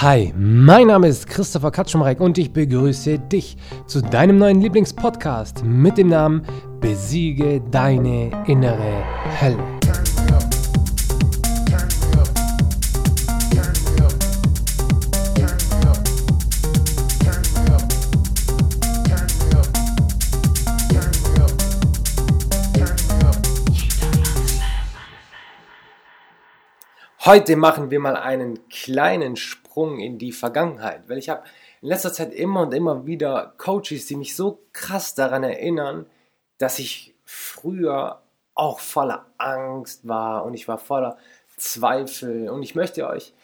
Hi, mein Name ist Christopher Katschumreck und ich begrüße dich zu deinem neuen Lieblingspodcast mit dem Namen Besiege deine innere Hölle. Heute machen wir mal einen kleinen Sprung in die Vergangenheit, weil ich habe in letzter Zeit immer und immer wieder Coaches, die mich so krass daran erinnern, dass ich früher auch voller Angst war und ich war voller Zweifel. Und ich möchte euch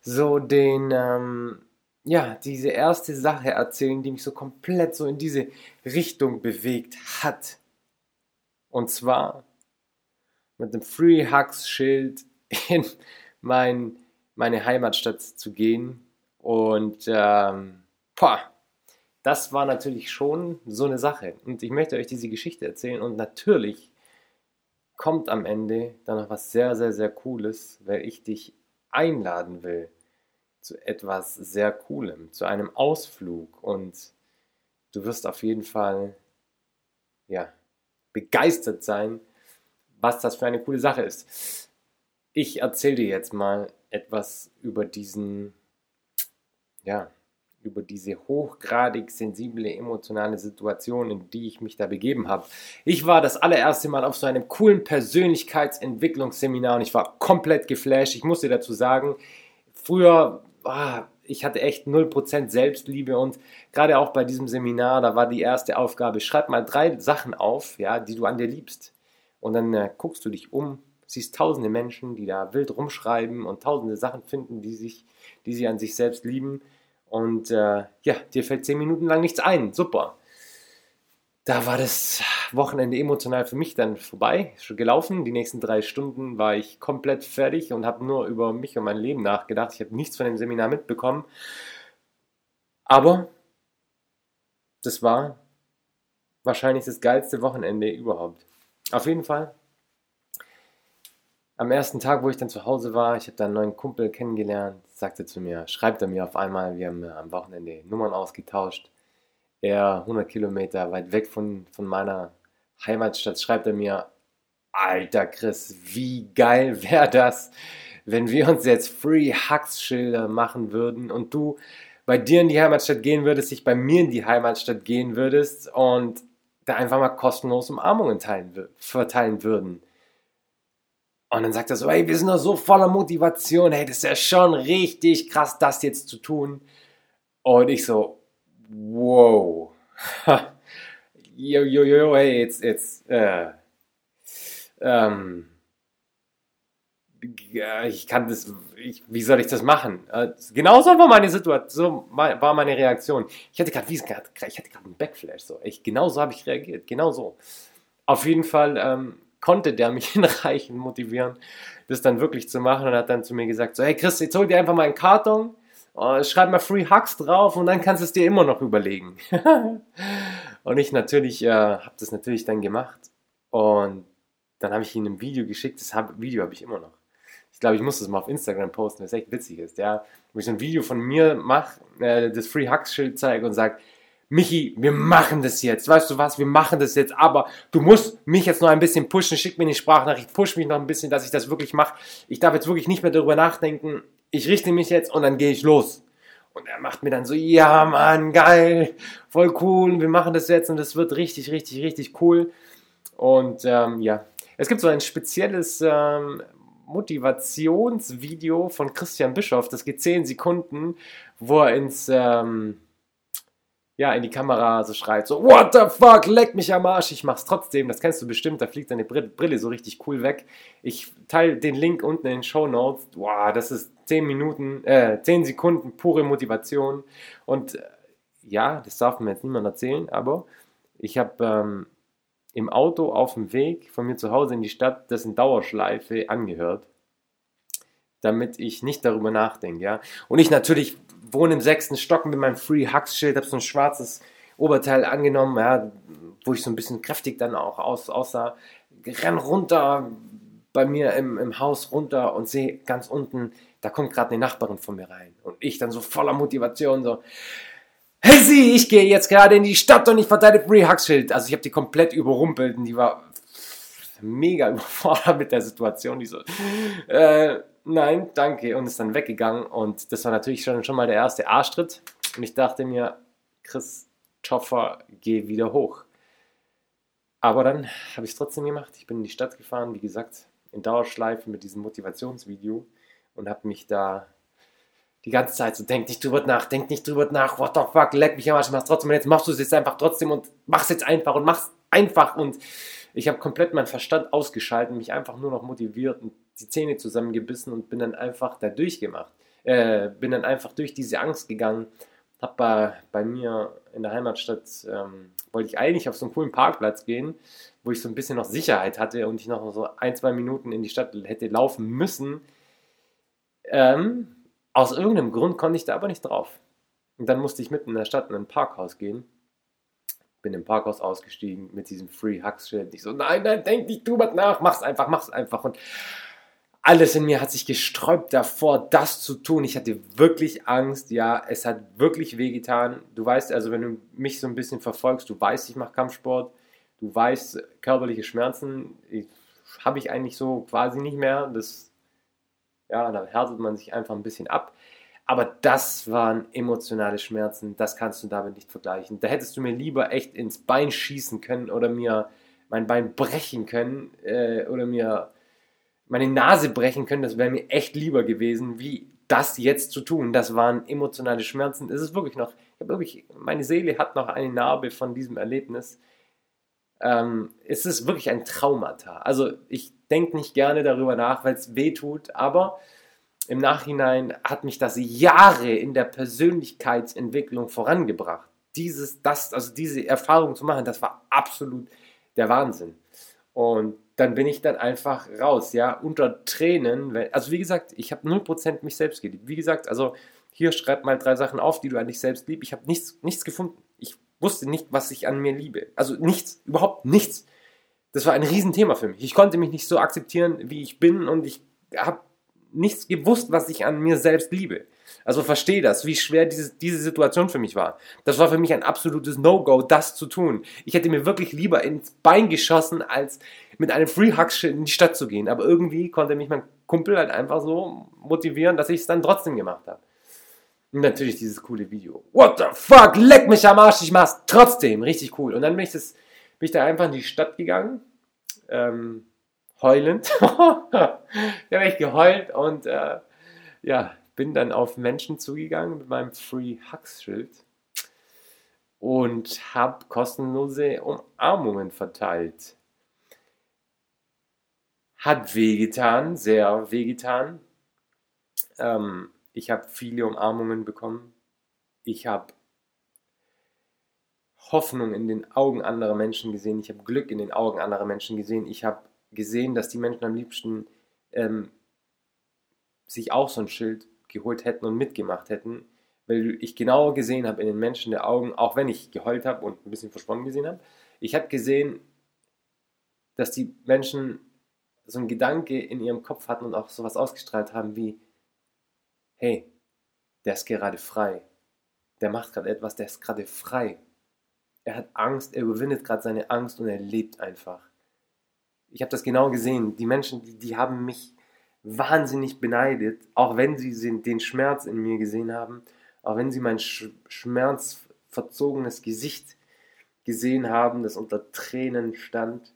so den ähm, ja diese erste Sache erzählen, die mich so komplett so in diese Richtung bewegt hat. Und zwar mit dem Free Hugs Schild in mein, meine Heimatstadt zu gehen. Und ähm, boah, das war natürlich schon so eine Sache. Und ich möchte euch diese Geschichte erzählen. Und natürlich kommt am Ende dann noch was sehr, sehr, sehr Cooles, weil ich dich einladen will zu etwas sehr Coolem, zu einem Ausflug. Und du wirst auf jeden Fall, ja, begeistert sein, was das für eine coole Sache ist. Ich erzähle dir jetzt mal etwas über diesen, ja, über diese hochgradig sensible emotionale Situation, in die ich mich da begeben habe. Ich war das allererste Mal auf so einem coolen Persönlichkeitsentwicklungsseminar und ich war komplett geflasht. Ich muss dir dazu sagen, früher, ah, ich hatte echt 0% Selbstliebe und gerade auch bei diesem Seminar, da war die erste Aufgabe, schreib mal drei Sachen auf, ja, die du an dir liebst. Und dann äh, guckst du dich um siehst tausende Menschen, die da wild rumschreiben und tausende Sachen finden, die, sich, die sie an sich selbst lieben. Und äh, ja, dir fällt zehn Minuten lang nichts ein. Super. Da war das Wochenende emotional für mich dann vorbei, schon gelaufen. Die nächsten drei Stunden war ich komplett fertig und habe nur über mich und mein Leben nachgedacht. Ich habe nichts von dem Seminar mitbekommen. Aber das war wahrscheinlich das geilste Wochenende überhaupt. Auf jeden Fall am ersten Tag, wo ich dann zu Hause war, ich habe da einen neuen Kumpel kennengelernt, sagte zu mir, schreibt er mir auf einmal, wir haben am Wochenende Nummern ausgetauscht. Er 100 Kilometer weit weg von, von meiner Heimatstadt, schreibt er mir, Alter Chris, wie geil wäre das, wenn wir uns jetzt Free Hugs Schilder machen würden und du bei dir in die Heimatstadt gehen würdest, ich bei mir in die Heimatstadt gehen würdest und da einfach mal kostenlos Umarmungen teilen, verteilen würden. Und dann sagt er so, hey, wir sind doch so voller Motivation, hey, das ist ja schon richtig krass, das jetzt zu tun. Und ich so, wow. jo, jo, jo, hey, jetzt, jetzt, äh, ähm, ich kann das, ich, wie soll ich das machen? Äh, genauso war meine Situation, so war meine Reaktion. Ich hatte gerade, ich hatte gerade einen Backflash, so, ich, genauso habe ich reagiert, genauso. Auf jeden Fall, ähm, konnte der mich hinreichend motivieren, das dann wirklich zu machen und hat dann zu mir gesagt, so, hey Chris, jetzt hol dir einfach mal einen Karton, äh, schreib mal Free Hugs drauf und dann kannst du es dir immer noch überlegen. und ich natürlich, äh, habe das natürlich dann gemacht und dann habe ich ihm ein Video geschickt, das hab, Video habe ich immer noch. Ich glaube, ich muss das mal auf Instagram posten, das echt witzig ist, ja. Wo ich so ein Video von mir mache, äh, das Free Hugs Schild zeige und sage, Michi, wir machen das jetzt. Weißt du was? Wir machen das jetzt. Aber du musst mich jetzt noch ein bisschen pushen. Schick mir eine Sprachnachricht. Push mich noch ein bisschen, dass ich das wirklich mache. Ich darf jetzt wirklich nicht mehr darüber nachdenken. Ich richte mich jetzt und dann gehe ich los. Und er macht mir dann so, ja Mann, geil, voll cool, wir machen das jetzt und das wird richtig, richtig, richtig cool. Und ähm, ja, es gibt so ein spezielles ähm, Motivationsvideo von Christian Bischoff, das geht 10 Sekunden, wo er ins... Ähm, ja, in die Kamera so schreit, so, what the fuck, leck mich am Arsch, ich mach's trotzdem, das kennst du bestimmt, da fliegt deine Brille so richtig cool weg. Ich teile den Link unten in den Show Notes, wow, das ist 10 Minuten, äh, 10 Sekunden pure Motivation und äh, ja, das darf mir jetzt niemand erzählen, aber ich habe ähm, im Auto auf dem Weg von mir zu Hause in die Stadt das in Dauerschleife angehört, damit ich nicht darüber nachdenke, ja. Und ich natürlich wohne im sechsten Stock mit meinem Free Hugs Schild, habe so ein schwarzes Oberteil angenommen, ja, wo ich so ein bisschen kräftig dann auch aus, aussah. Renn runter bei mir im, im Haus runter und sehe ganz unten da kommt gerade eine Nachbarin von mir rein. Und ich dann so voller Motivation so, hey sie, ich gehe jetzt gerade in die Stadt und ich verteile Free Hugschild. Also ich habe die komplett überrumpelt und die war mega überfordert mit der Situation. Die so, äh, nein, danke. Und ist dann weggegangen. Und das war natürlich schon, schon mal der erste Arschtritt. Und ich dachte mir, Christopher, geh wieder hoch. Aber dann habe ich es trotzdem gemacht. Ich bin in die Stadt gefahren, wie gesagt, in Dauerschleife mit diesem Motivationsvideo und habe mich da die ganze Zeit so, denk nicht drüber nach, denk nicht drüber nach, what the fuck, leck mich am Arsch, mach's trotzdem und jetzt machst du es jetzt einfach trotzdem und mach's jetzt einfach und mach's einfach und ich habe komplett meinen Verstand ausgeschaltet, mich einfach nur noch motiviert und die Zähne zusammengebissen und bin dann einfach da durchgemacht. Äh, bin dann einfach durch diese Angst gegangen, hab bei, bei mir in der Heimatstadt, ähm, wollte ich eigentlich auf so einen coolen Parkplatz gehen, wo ich so ein bisschen noch Sicherheit hatte und ich noch so ein, zwei Minuten in die Stadt hätte laufen müssen. Ähm, aus irgendeinem Grund konnte ich da aber nicht drauf. Und dann musste ich mitten in der Stadt in ein Parkhaus gehen. Bin im Parkhaus ausgestiegen mit diesem Free Hugs Schild. Ich so, nein, nein, denk nicht drüber nach, mach's einfach, mach's einfach. Und alles in mir hat sich gesträubt davor, das zu tun. Ich hatte wirklich Angst, ja, es hat wirklich wehgetan. Du weißt also, wenn du mich so ein bisschen verfolgst, du weißt, ich mache Kampfsport, du weißt, körperliche Schmerzen habe ich eigentlich so quasi nicht mehr. Das ja, da härtet man sich einfach ein bisschen ab. Aber das waren emotionale Schmerzen, das kannst du damit nicht vergleichen. Da hättest du mir lieber echt ins Bein schießen können oder mir mein Bein brechen können äh, oder mir meine Nase brechen können. Das wäre mir echt lieber gewesen, wie das jetzt zu tun. Das waren emotionale Schmerzen. Es ist wirklich noch, wirklich, meine Seele hat noch eine Narbe von diesem Erlebnis. Ähm, es ist wirklich ein Traumata. Also ich denke nicht gerne darüber nach, weil es weh tut, aber im Nachhinein hat mich das Jahre in der Persönlichkeitsentwicklung vorangebracht. Dieses, das, also diese Erfahrung zu machen, das war absolut der Wahnsinn. Und dann bin ich dann einfach raus, ja, unter Tränen. Also wie gesagt, ich habe 0% mich selbst geliebt. Wie gesagt, also hier schreib mal drei Sachen auf, die du an dich selbst liebst. Ich habe nichts, nichts gefunden. Ich wusste nicht, was ich an mir liebe. Also nichts, überhaupt nichts. Das war ein Riesenthema für mich. Ich konnte mich nicht so akzeptieren, wie ich bin und ich habe nichts gewusst, was ich an mir selbst liebe. Also verstehe das, wie schwer diese, diese Situation für mich war. Das war für mich ein absolutes No-Go, das zu tun. Ich hätte mir wirklich lieber ins Bein geschossen, als mit einem Free Hug in die Stadt zu gehen. Aber irgendwie konnte mich mein Kumpel halt einfach so motivieren, dass ich es dann trotzdem gemacht habe. Und natürlich dieses coole Video. What the fuck? Leck mich am Arsch, ich mach's trotzdem. Richtig cool. Und dann bin ich, das, bin ich da einfach in die Stadt gegangen. Ähm, heulend. da habe ich geheult und äh, ja, bin dann auf Menschen zugegangen mit meinem Free Hugs Schild und habe kostenlose Umarmungen verteilt. Hat wehgetan, sehr wehgetan. Ähm, ich habe viele Umarmungen bekommen. Ich habe Hoffnung in den Augen anderer Menschen gesehen. Ich habe Glück in den Augen anderer Menschen gesehen. Ich habe gesehen, dass die Menschen am liebsten ähm, sich auch so ein Schild geholt hätten und mitgemacht hätten, weil ich genau gesehen habe in den Menschen der Augen, auch wenn ich geheult habe und ein bisschen versponnen gesehen habe, ich habe gesehen, dass die Menschen so einen Gedanke in ihrem Kopf hatten und auch sowas ausgestrahlt haben wie, hey, der ist gerade frei. Der macht gerade etwas, der ist gerade frei. Er hat Angst, er überwindet gerade seine Angst und er lebt einfach. Ich habe das genau gesehen. Die Menschen, die, die haben mich wahnsinnig beneidet, auch wenn sie den Schmerz in mir gesehen haben, auch wenn sie mein schmerzverzogenes Gesicht gesehen haben, das unter Tränen stand,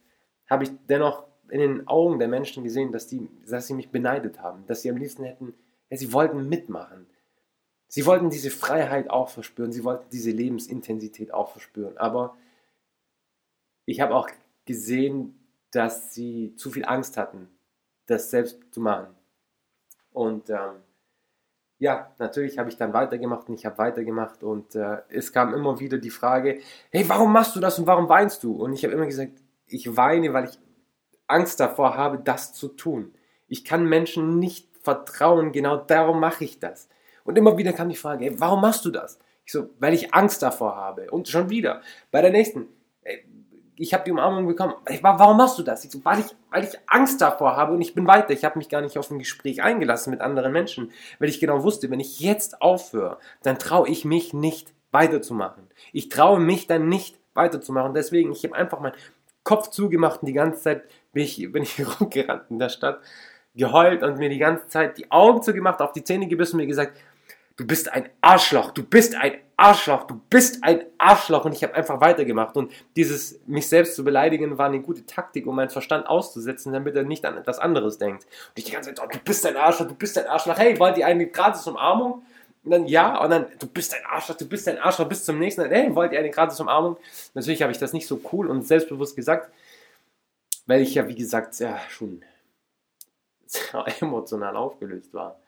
habe ich dennoch in den Augen der Menschen gesehen, dass, die, dass sie mich beneidet haben, dass sie am liebsten hätten ja, sie wollten mitmachen. Sie wollten diese Freiheit auch verspüren, sie wollten diese Lebensintensität auch verspüren. Aber ich habe auch gesehen, dass sie zu viel Angst hatten, das selbst zu machen. Und ähm, ja, natürlich habe ich dann weitergemacht und ich habe weitergemacht und äh, es kam immer wieder die Frage, hey, warum machst du das und warum weinst du? Und ich habe immer gesagt, ich weine, weil ich Angst davor habe, das zu tun. Ich kann Menschen nicht Vertrauen, genau darum mache ich das. Und immer wieder kam die Frage, ey, warum machst du das? Ich so, weil ich Angst davor habe. Und schon wieder, bei der nächsten, ey, ich habe die Umarmung bekommen. Ich war, warum machst du das? Ich so, weil, ich, weil ich Angst davor habe und ich bin weiter. Ich habe mich gar nicht auf ein Gespräch eingelassen mit anderen Menschen, weil ich genau wusste, wenn ich jetzt aufhöre, dann traue ich mich nicht weiterzumachen. Ich traue mich dann nicht weiterzumachen. Deswegen, ich habe einfach meinen Kopf zugemacht und die ganze Zeit bin ich, bin ich rumgerannt in der Stadt, geheult und mir die ganze Zeit die Augen zugemacht, auf die Zähne gebissen und mir gesagt, du bist ein Arschloch, du bist ein Arschloch, du bist ein Arschloch und ich habe einfach weitergemacht und dieses mich selbst zu beleidigen war eine gute Taktik, um meinen Verstand auszusetzen, damit er nicht an etwas anderes denkt. Und ich die ganze Zeit, oh, du bist ein Arschloch, du bist ein Arschloch, hey, wollt ihr eine gratis Umarmung? Und dann ja, und dann, du bist ein Arschloch, du bist ein Arschloch, bis zum nächsten, hey, wollt ihr eine gratis Umarmung? Natürlich habe ich das nicht so cool und selbstbewusst gesagt, weil ich ja, wie gesagt, ja, schon emotional aufgelöst war.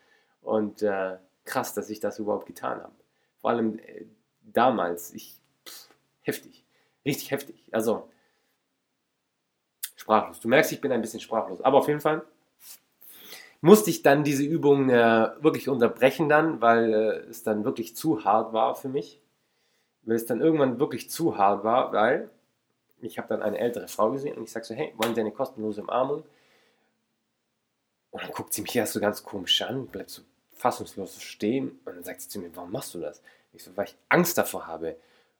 Und äh, krass, dass ich das überhaupt getan habe. Vor allem äh, damals, ich, pff, heftig, richtig heftig. Also, sprachlos. Du merkst, ich bin ein bisschen sprachlos. Aber auf jeden Fall musste ich dann diese Übung äh, wirklich unterbrechen dann, weil äh, es dann wirklich zu hart war für mich. Weil es dann irgendwann wirklich zu hart war, weil ich habe dann eine ältere Frau gesehen und ich sage so, hey, wollen Sie eine kostenlose Umarmung? Und dann guckt sie mich erst so ganz komisch an, bleibt so fassungslos stehen und dann sagt sie zu mir, warum machst du das? Ich so, weil ich Angst davor habe.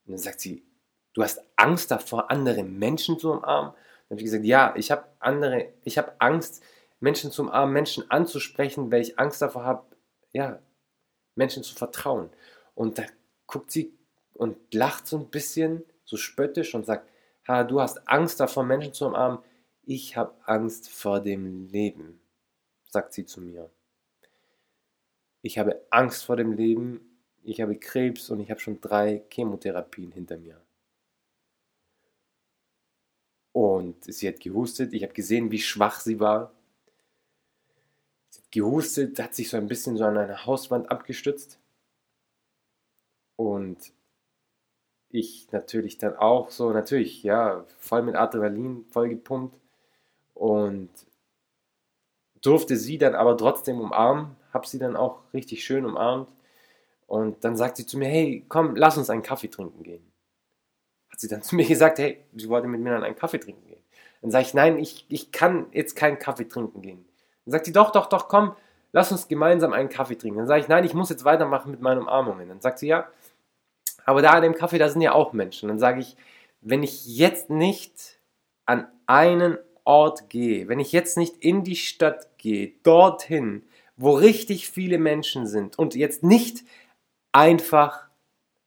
Und dann sagt sie, du hast Angst davor, andere Menschen zu umarmen? Dann habe ich gesagt, ja, ich habe andere, ich habe Angst, Menschen zu umarmen, Menschen anzusprechen, weil ich Angst davor habe, ja, Menschen zu vertrauen. Und da guckt sie und lacht so ein bisschen, so spöttisch und sagt, ha, du hast Angst davor, Menschen zu umarmen. Ich habe Angst vor dem Leben, sagt sie zu mir ich habe Angst vor dem Leben, ich habe Krebs und ich habe schon drei Chemotherapien hinter mir. Und sie hat gehustet, ich habe gesehen, wie schwach sie war. Sie hat gehustet, hat sich so ein bisschen so an eine Hauswand abgestützt. Und ich natürlich dann auch so, natürlich, ja, voll mit Adrenalin, voll gepumpt. Und durfte sie dann aber trotzdem umarmen, habe sie dann auch richtig schön umarmt. Und dann sagt sie zu mir, hey, komm, lass uns einen Kaffee trinken gehen. Hat sie dann zu mir gesagt, hey, sie wollte mit mir dann einen Kaffee trinken gehen. Dann sage ich, nein, ich, ich kann jetzt keinen Kaffee trinken gehen. Dann sagt sie, doch, doch, doch, komm, lass uns gemeinsam einen Kaffee trinken. Dann sage ich, nein, ich muss jetzt weitermachen mit meinen Umarmungen. Dann sagt sie, ja, aber da an dem Kaffee, da sind ja auch Menschen. Dann sage ich, wenn ich jetzt nicht an einen Ort gehe, wenn ich jetzt nicht in die Stadt gehe, dorthin, wo richtig viele Menschen sind und jetzt nicht einfach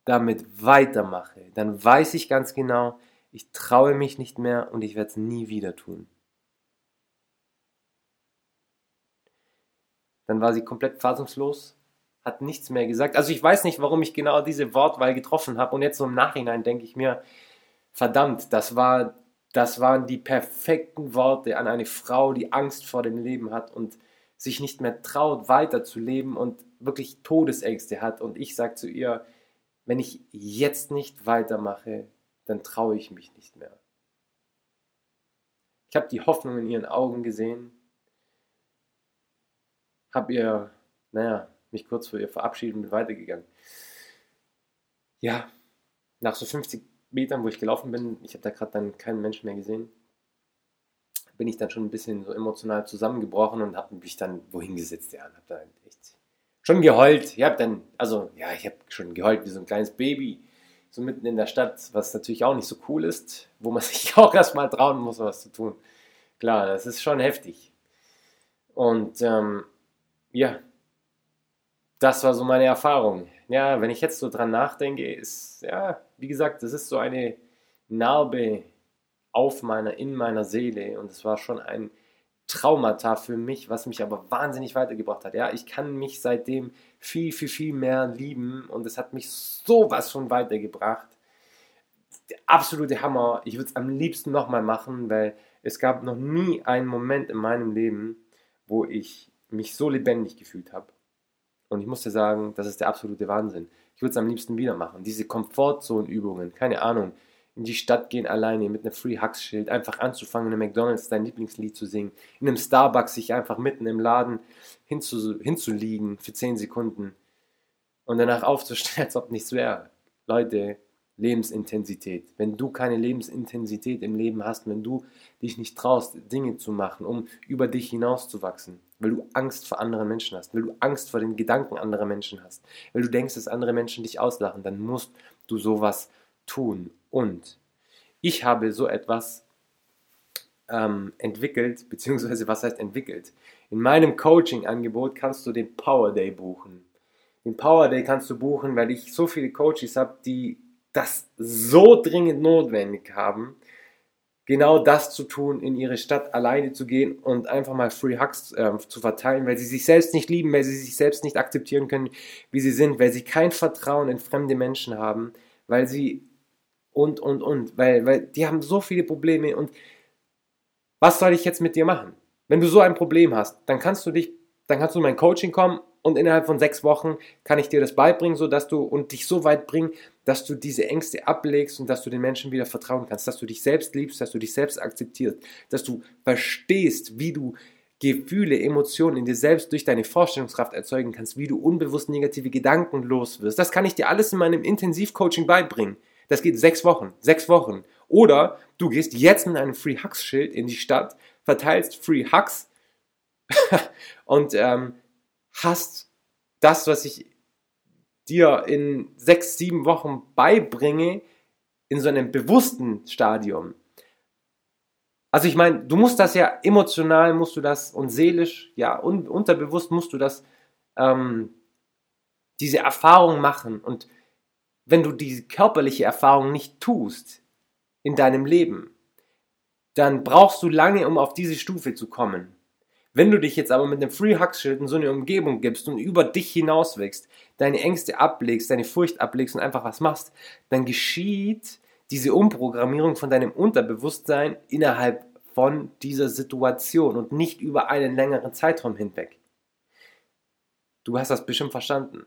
damit weitermache, dann weiß ich ganz genau, ich traue mich nicht mehr und ich werde es nie wieder tun. Dann war sie komplett fassungslos, hat nichts mehr gesagt. Also ich weiß nicht, warum ich genau diese Wortwahl getroffen habe und jetzt so im Nachhinein denke ich mir, verdammt, das war das waren die perfekten Worte an eine Frau, die Angst vor dem Leben hat und sich nicht mehr traut, weiterzuleben und wirklich Todesängste hat. Und ich sage zu ihr, wenn ich jetzt nicht weitermache, dann traue ich mich nicht mehr. Ich habe die Hoffnung in ihren Augen gesehen, habe ihr, naja, mich kurz vor ihr verabschiedet und bin weitergegangen. Ja, nach so 50 Metern, wo ich gelaufen bin, ich habe da gerade dann keinen Menschen mehr gesehen, bin ich dann schon ein bisschen so emotional zusammengebrochen und habe mich dann wohin gesetzt, ja, und habe dann echt schon geheult. Ich habe dann, also ja, ich habe schon geheult wie so ein kleines Baby, so mitten in der Stadt, was natürlich auch nicht so cool ist, wo man sich auch erstmal trauen muss, was zu tun. Klar, das ist schon heftig. Und ähm, ja, das war so meine Erfahrung. Ja, wenn ich jetzt so dran nachdenke, ist, ja, wie gesagt, das ist so eine Narbe auf meiner, in meiner Seele und es war schon ein Traumata für mich, was mich aber wahnsinnig weitergebracht hat. Ja, ich kann mich seitdem viel, viel, viel mehr lieben und es hat mich sowas von weitergebracht. Der absolute Hammer. Ich würde es am liebsten nochmal machen, weil es gab noch nie einen Moment in meinem Leben, wo ich mich so lebendig gefühlt habe. Und ich muss dir sagen, das ist der absolute Wahnsinn. Ich würde es am liebsten wieder machen. Diese Komfortzone-Übungen, keine Ahnung in die Stadt gehen alleine mit einem Free Hugs Schild, einfach anzufangen, in einem McDonalds dein Lieblingslied zu singen, in einem Starbucks sich einfach mitten im Laden hinzu, hinzuliegen für 10 Sekunden und danach aufzustehen, als ob nichts wäre. Leute, Lebensintensität. Wenn du keine Lebensintensität im Leben hast, wenn du dich nicht traust, Dinge zu machen, um über dich hinauszuwachsen, weil du Angst vor anderen Menschen hast, weil du Angst vor den Gedanken anderer Menschen hast, weil du denkst, dass andere Menschen dich auslachen, dann musst du sowas tun. Und ich habe so etwas ähm, entwickelt, beziehungsweise was heißt entwickelt? In meinem Coaching-Angebot kannst du den Power Day buchen. Den Power Day kannst du buchen, weil ich so viele Coaches habe, die das so dringend notwendig haben, genau das zu tun, in ihre Stadt alleine zu gehen und einfach mal Free Hugs äh, zu verteilen, weil sie sich selbst nicht lieben, weil sie sich selbst nicht akzeptieren können, wie sie sind, weil sie kein Vertrauen in fremde Menschen haben, weil sie und, und, und, weil, weil die haben so viele Probleme und was soll ich jetzt mit dir machen? Wenn du so ein Problem hast, dann kannst du dich, dann kannst du in mein Coaching kommen und innerhalb von sechs Wochen kann ich dir das beibringen, so dass du und dich so weit bringen, dass du diese Ängste ablegst und dass du den Menschen wieder vertrauen kannst, dass du dich selbst liebst, dass du dich selbst akzeptierst, dass du verstehst, wie du Gefühle, Emotionen in dir selbst durch deine Vorstellungskraft erzeugen kannst, wie du unbewusst negative Gedanken los wirst. Das kann ich dir alles in meinem Intensivcoaching beibringen. Das geht sechs Wochen, sechs Wochen. Oder du gehst jetzt mit einem Free Hugs Schild in die Stadt, verteilst Free Hugs und ähm, hast das, was ich dir in sechs, sieben Wochen beibringe, in so einem bewussten Stadium. Also ich meine, du musst das ja emotional, musst du das und seelisch, ja, un unterbewusst musst du das, ähm, diese Erfahrung machen. Und wenn du diese körperliche Erfahrung nicht tust in deinem Leben, dann brauchst du lange, um auf diese Stufe zu kommen. Wenn du dich jetzt aber mit einem Free Hug Schild in so eine Umgebung gibst und über dich hinaus wächst, deine Ängste ablegst, deine Furcht ablegst und einfach was machst, dann geschieht diese Umprogrammierung von deinem Unterbewusstsein innerhalb von dieser Situation und nicht über einen längeren Zeitraum hinweg. Du hast das bestimmt verstanden.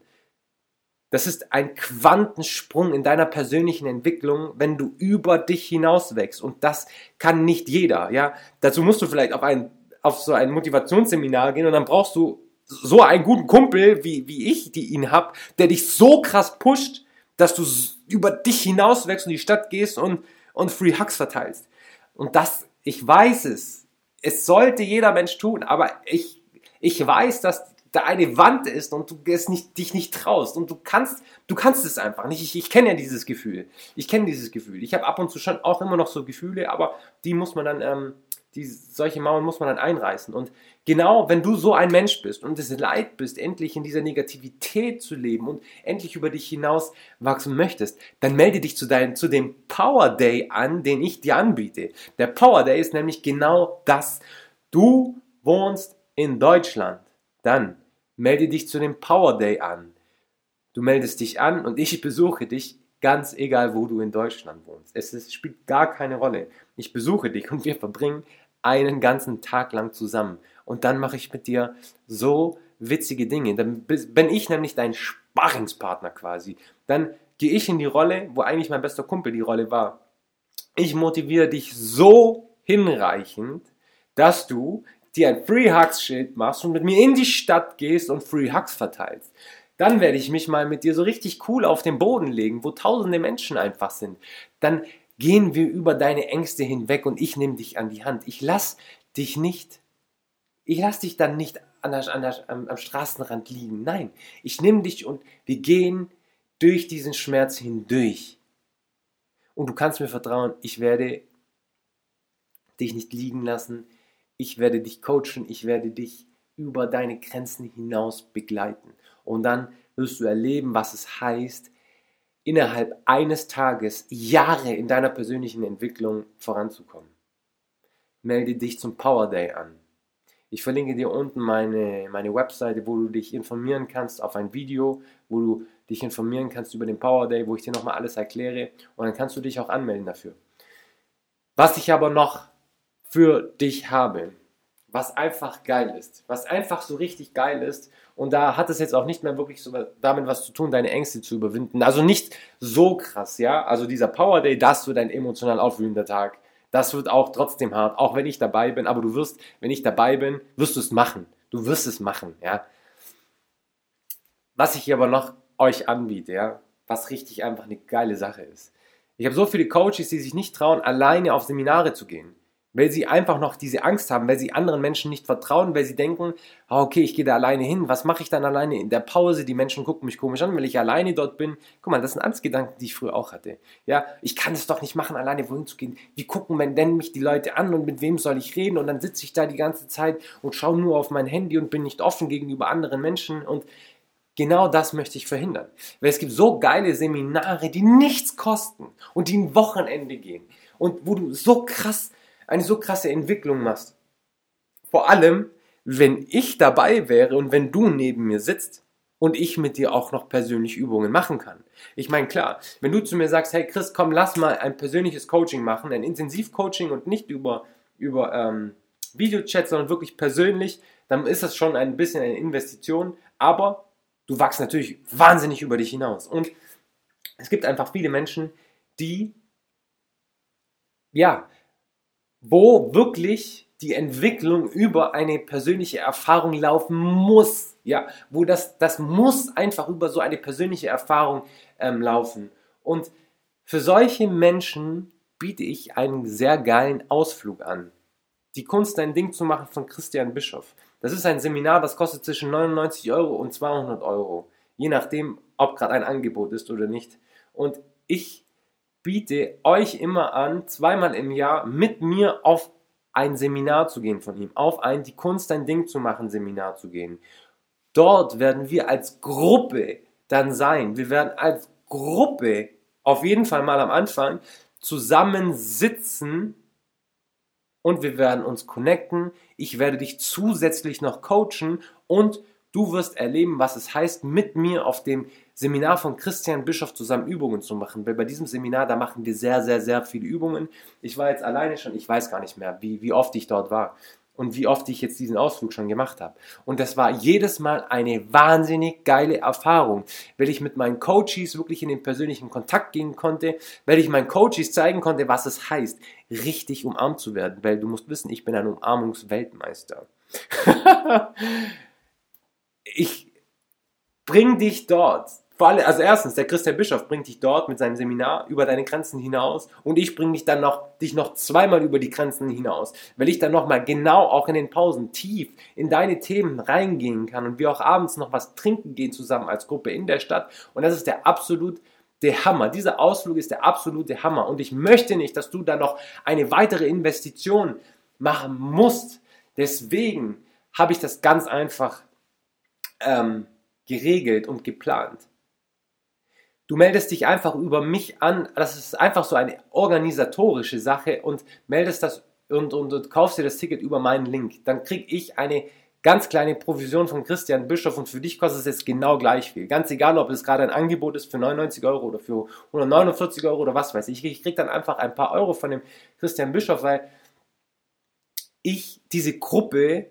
Das ist ein Quantensprung in deiner persönlichen Entwicklung, wenn du über dich hinaus wächst. Und das kann nicht jeder, ja. Dazu musst du vielleicht auf einen auf so ein Motivationsseminar gehen und dann brauchst du so einen guten Kumpel, wie, wie ich, die ihn hab, der dich so krass pusht, dass du über dich hinaus wächst und die Stadt gehst und, und Free Hugs verteilst. Und das, ich weiß es. Es sollte jeder Mensch tun, aber ich, ich weiß, dass da eine Wand ist und du es nicht, dich nicht traust und du kannst, du kannst es einfach nicht. Ich, ich kenne ja dieses Gefühl. Ich kenne dieses Gefühl. Ich habe ab und zu schon auch immer noch so Gefühle, aber die muss man dann ähm, die, solche Mauern muss man dann einreißen. Und genau, wenn du so ein Mensch bist und es leid bist, endlich in dieser Negativität zu leben und endlich über dich hinaus wachsen möchtest, dann melde dich zu, dein, zu dem Power Day an, den ich dir anbiete. Der Power Day ist nämlich genau das. Du wohnst in Deutschland. Dann melde dich zu dem Power Day an. Du meldest dich an und ich besuche dich ganz egal, wo du in Deutschland wohnst. Es, es spielt gar keine Rolle. Ich besuche dich und wir verbringen einen ganzen Tag lang zusammen. Und dann mache ich mit dir so witzige Dinge. Dann bin ich nämlich dein Sparringspartner quasi. Dann gehe ich in die Rolle, wo eigentlich mein bester Kumpel die Rolle war. Ich motiviere dich so hinreichend, dass du dir ein Free Hugs Schild machst und mit mir in die Stadt gehst und Free Hugs verteilst. Dann werde ich mich mal mit dir so richtig cool auf den Boden legen, wo tausende Menschen einfach sind. Dann gehen wir über deine Ängste hinweg und ich nehme dich an die Hand. Ich lass dich nicht, ich lass dich dann nicht an der, an der, am, am Straßenrand liegen. Nein, ich nehme dich und wir gehen durch diesen Schmerz hindurch. Und du kannst mir vertrauen, ich werde dich nicht liegen lassen. Ich werde dich coachen, ich werde dich über deine Grenzen hinaus begleiten. Und dann wirst du erleben, was es heißt, innerhalb eines Tages Jahre in deiner persönlichen Entwicklung voranzukommen. Melde dich zum Power Day an. Ich verlinke dir unten meine, meine Webseite, wo du dich informieren kannst auf ein Video, wo du dich informieren kannst über den Power Day, wo ich dir nochmal alles erkläre und dann kannst du dich auch anmelden dafür. Was ich aber noch für dich habe, was einfach geil ist, was einfach so richtig geil ist. Und da hat es jetzt auch nicht mehr wirklich so damit was zu tun, deine Ängste zu überwinden. Also nicht so krass, ja. Also dieser Power Day, das wird ein emotional aufwühlender Tag. Das wird auch trotzdem hart, auch wenn ich dabei bin. Aber du wirst, wenn ich dabei bin, wirst du es machen. Du wirst es machen, ja. Was ich hier aber noch euch anbiete, ja, was richtig einfach eine geile Sache ist, Ich habe so viele Coaches, die sich nicht trauen, alleine auf Seminare zu gehen weil sie einfach noch diese Angst haben, weil sie anderen Menschen nicht vertrauen, weil sie denken, ah, okay, ich gehe da alleine hin, was mache ich dann alleine in der Pause? Die Menschen gucken mich komisch an, weil ich alleine dort bin. Guck mal, das sind Angstgedanken, die ich früher auch hatte. Ja, ich kann es doch nicht machen, alleine wohin zu gehen. Wie gucken wenn denn mich die Leute an und mit wem soll ich reden? Und dann sitze ich da die ganze Zeit und schaue nur auf mein Handy und bin nicht offen gegenüber anderen Menschen und Genau das möchte ich verhindern. Weil es gibt so geile Seminare, die nichts kosten und die ein Wochenende gehen und wo du so krass eine so krasse Entwicklung machst. Vor allem, wenn ich dabei wäre und wenn du neben mir sitzt und ich mit dir auch noch persönlich Übungen machen kann. Ich meine, klar, wenn du zu mir sagst, hey Chris, komm, lass mal ein persönliches Coaching machen, ein Intensivcoaching und nicht über, über ähm, Videochat, sondern wirklich persönlich, dann ist das schon ein bisschen eine Investition, aber du wachst natürlich wahnsinnig über dich hinaus. Und es gibt einfach viele Menschen, die ja, wo wirklich die Entwicklung über eine persönliche Erfahrung laufen muss. Ja, wo das, das muss einfach über so eine persönliche Erfahrung ähm, laufen. Und für solche Menschen biete ich einen sehr geilen Ausflug an. Die Kunst, ein Ding zu machen von Christian Bischoff. Das ist ein Seminar, das kostet zwischen 99 Euro und 200 Euro. Je nachdem, ob gerade ein Angebot ist oder nicht. Und ich biete euch immer an, zweimal im Jahr mit mir auf ein Seminar zu gehen von ihm, auf ein Die Kunst dein Ding zu machen Seminar zu gehen. Dort werden wir als Gruppe dann sein. Wir werden als Gruppe auf jeden Fall mal am Anfang zusammensitzen und wir werden uns connecten. Ich werde dich zusätzlich noch coachen und du wirst erleben, was es heißt, mit mir auf dem Seminar von Christian Bischof zusammen Übungen zu machen, weil bei diesem Seminar, da machen wir sehr, sehr, sehr viele Übungen. Ich war jetzt alleine schon, ich weiß gar nicht mehr, wie, wie oft ich dort war und wie oft ich jetzt diesen Ausflug schon gemacht habe. Und das war jedes Mal eine wahnsinnig geile Erfahrung, weil ich mit meinen Coaches wirklich in den persönlichen Kontakt gehen konnte, weil ich meinen Coaches zeigen konnte, was es heißt, richtig umarmt zu werden, weil du musst wissen, ich bin ein Umarmungsweltmeister. ich bring dich dort vor allem, also erstens, der Christian Bischof bringt dich dort mit seinem Seminar über deine Grenzen hinaus und ich bringe dich dann noch, dich noch zweimal über die Grenzen hinaus, weil ich dann nochmal genau auch in den Pausen tief in deine Themen reingehen kann und wir auch abends noch was trinken gehen zusammen als Gruppe in der Stadt und das ist der absolut der Hammer. Dieser Ausflug ist der absolute Hammer und ich möchte nicht, dass du da noch eine weitere Investition machen musst. Deswegen habe ich das ganz einfach ähm, geregelt und geplant. Du meldest dich einfach über mich an. Das ist einfach so eine organisatorische Sache und meldest das und, und, und kaufst dir das Ticket über meinen Link. Dann kriege ich eine ganz kleine Provision von Christian Bischof und für dich kostet es jetzt genau gleich viel. Ganz egal, ob es gerade ein Angebot ist für 99 Euro oder für 149 Euro oder was weiß ich. Ich kriege dann einfach ein paar Euro von dem Christian Bischof, weil ich diese Gruppe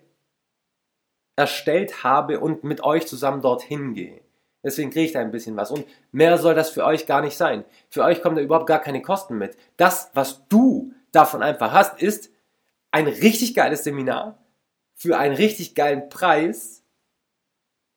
erstellt habe und mit euch zusammen dorthin gehe. Deswegen kriege ich da ein bisschen was. Und mehr soll das für euch gar nicht sein. Für euch kommen da überhaupt gar keine Kosten mit. Das, was du davon einfach hast, ist ein richtig geiles Seminar für einen richtig geilen Preis.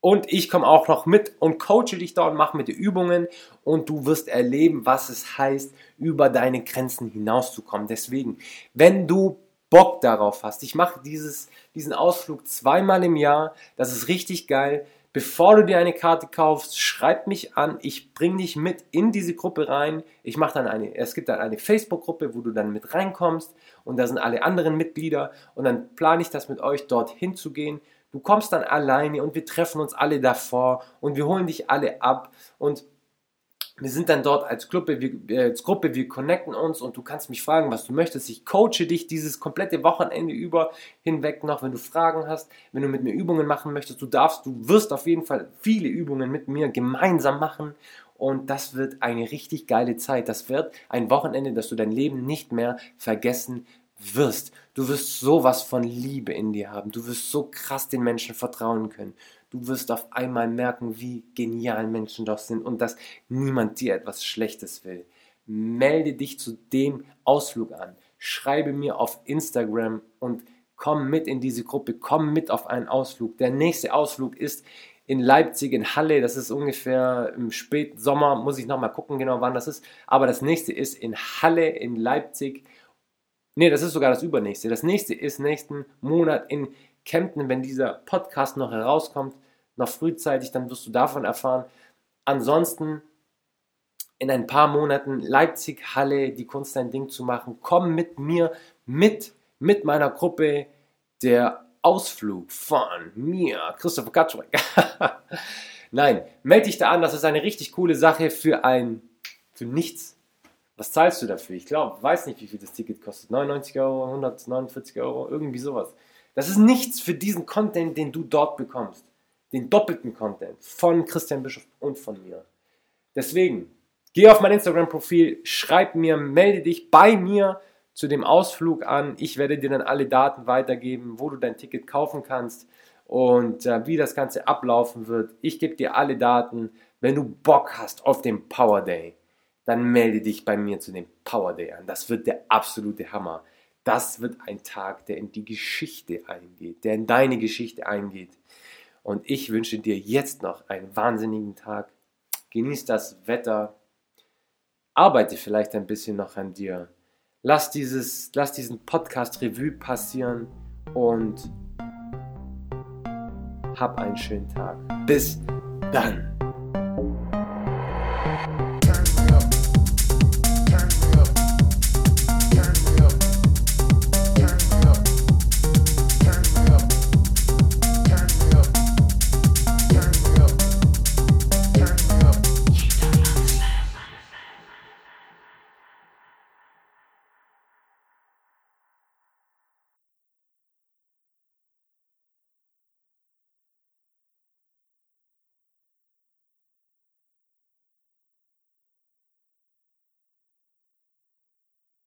Und ich komme auch noch mit und coache dich da und mache mit dir Übungen und du wirst erleben, was es heißt, über deine Grenzen hinauszukommen. Deswegen, wenn du Bock darauf hast, ich mache diesen Ausflug zweimal im Jahr, das ist richtig geil. Bevor du dir eine Karte kaufst, schreib mich an. Ich bringe dich mit in diese Gruppe rein. Ich mache dann eine, es gibt dann eine Facebook-Gruppe, wo du dann mit reinkommst und da sind alle anderen Mitglieder und dann plane ich das mit euch dorthin zu gehen. Du kommst dann alleine und wir treffen uns alle davor und wir holen dich alle ab und wir sind dann dort als Gruppe, wir, als Gruppe, wir connecten uns und du kannst mich fragen, was du möchtest. Ich coache dich dieses komplette Wochenende über hinweg noch, wenn du Fragen hast, wenn du mit mir Übungen machen möchtest. Du darfst, du wirst auf jeden Fall viele Übungen mit mir gemeinsam machen und das wird eine richtig geile Zeit. Das wird ein Wochenende, dass du dein Leben nicht mehr vergessen wirst. Du wirst sowas von Liebe in dir haben. Du wirst so krass den Menschen vertrauen können. Du wirst auf einmal merken, wie genial Menschen doch sind und dass niemand dir etwas Schlechtes will. Melde dich zu dem Ausflug an. Schreibe mir auf Instagram und komm mit in diese Gruppe. Komm mit auf einen Ausflug. Der nächste Ausflug ist in Leipzig, in Halle. Das ist ungefähr im Spätsommer, muss ich nochmal gucken, genau wann das ist. Aber das nächste ist in Halle, in Leipzig. Ne, das ist sogar das übernächste. Das nächste ist nächsten Monat in Kempten, wenn dieser Podcast noch herauskommt, noch frühzeitig, dann wirst du davon erfahren. Ansonsten in ein paar Monaten Leipzig, Halle, die Kunst ein Ding zu machen. Komm mit mir, mit, mit meiner Gruppe, der Ausflug von mir, Christopher Kaczmarek. Nein, melde dich da an, das ist eine richtig coole Sache für ein, für nichts. Was zahlst du dafür? Ich glaube, weiß nicht, wie viel das Ticket kostet. 99 Euro, 149 Euro, irgendwie sowas. Das ist nichts für diesen Content, den du dort bekommst. Den doppelten Content von Christian Bischof und von mir. Deswegen, geh auf mein Instagram-Profil, schreib mir, melde dich bei mir zu dem Ausflug an. Ich werde dir dann alle Daten weitergeben, wo du dein Ticket kaufen kannst und äh, wie das Ganze ablaufen wird. Ich gebe dir alle Daten. Wenn du Bock hast auf den Power Day, dann melde dich bei mir zu dem Power Day an. Das wird der absolute Hammer. Das wird ein Tag, der in die Geschichte eingeht, der in deine Geschichte eingeht. Und ich wünsche dir jetzt noch einen wahnsinnigen Tag. Genieß das Wetter. Arbeite vielleicht ein bisschen noch an dir. Lass, dieses, lass diesen Podcast Revue passieren und hab einen schönen Tag. Bis dann.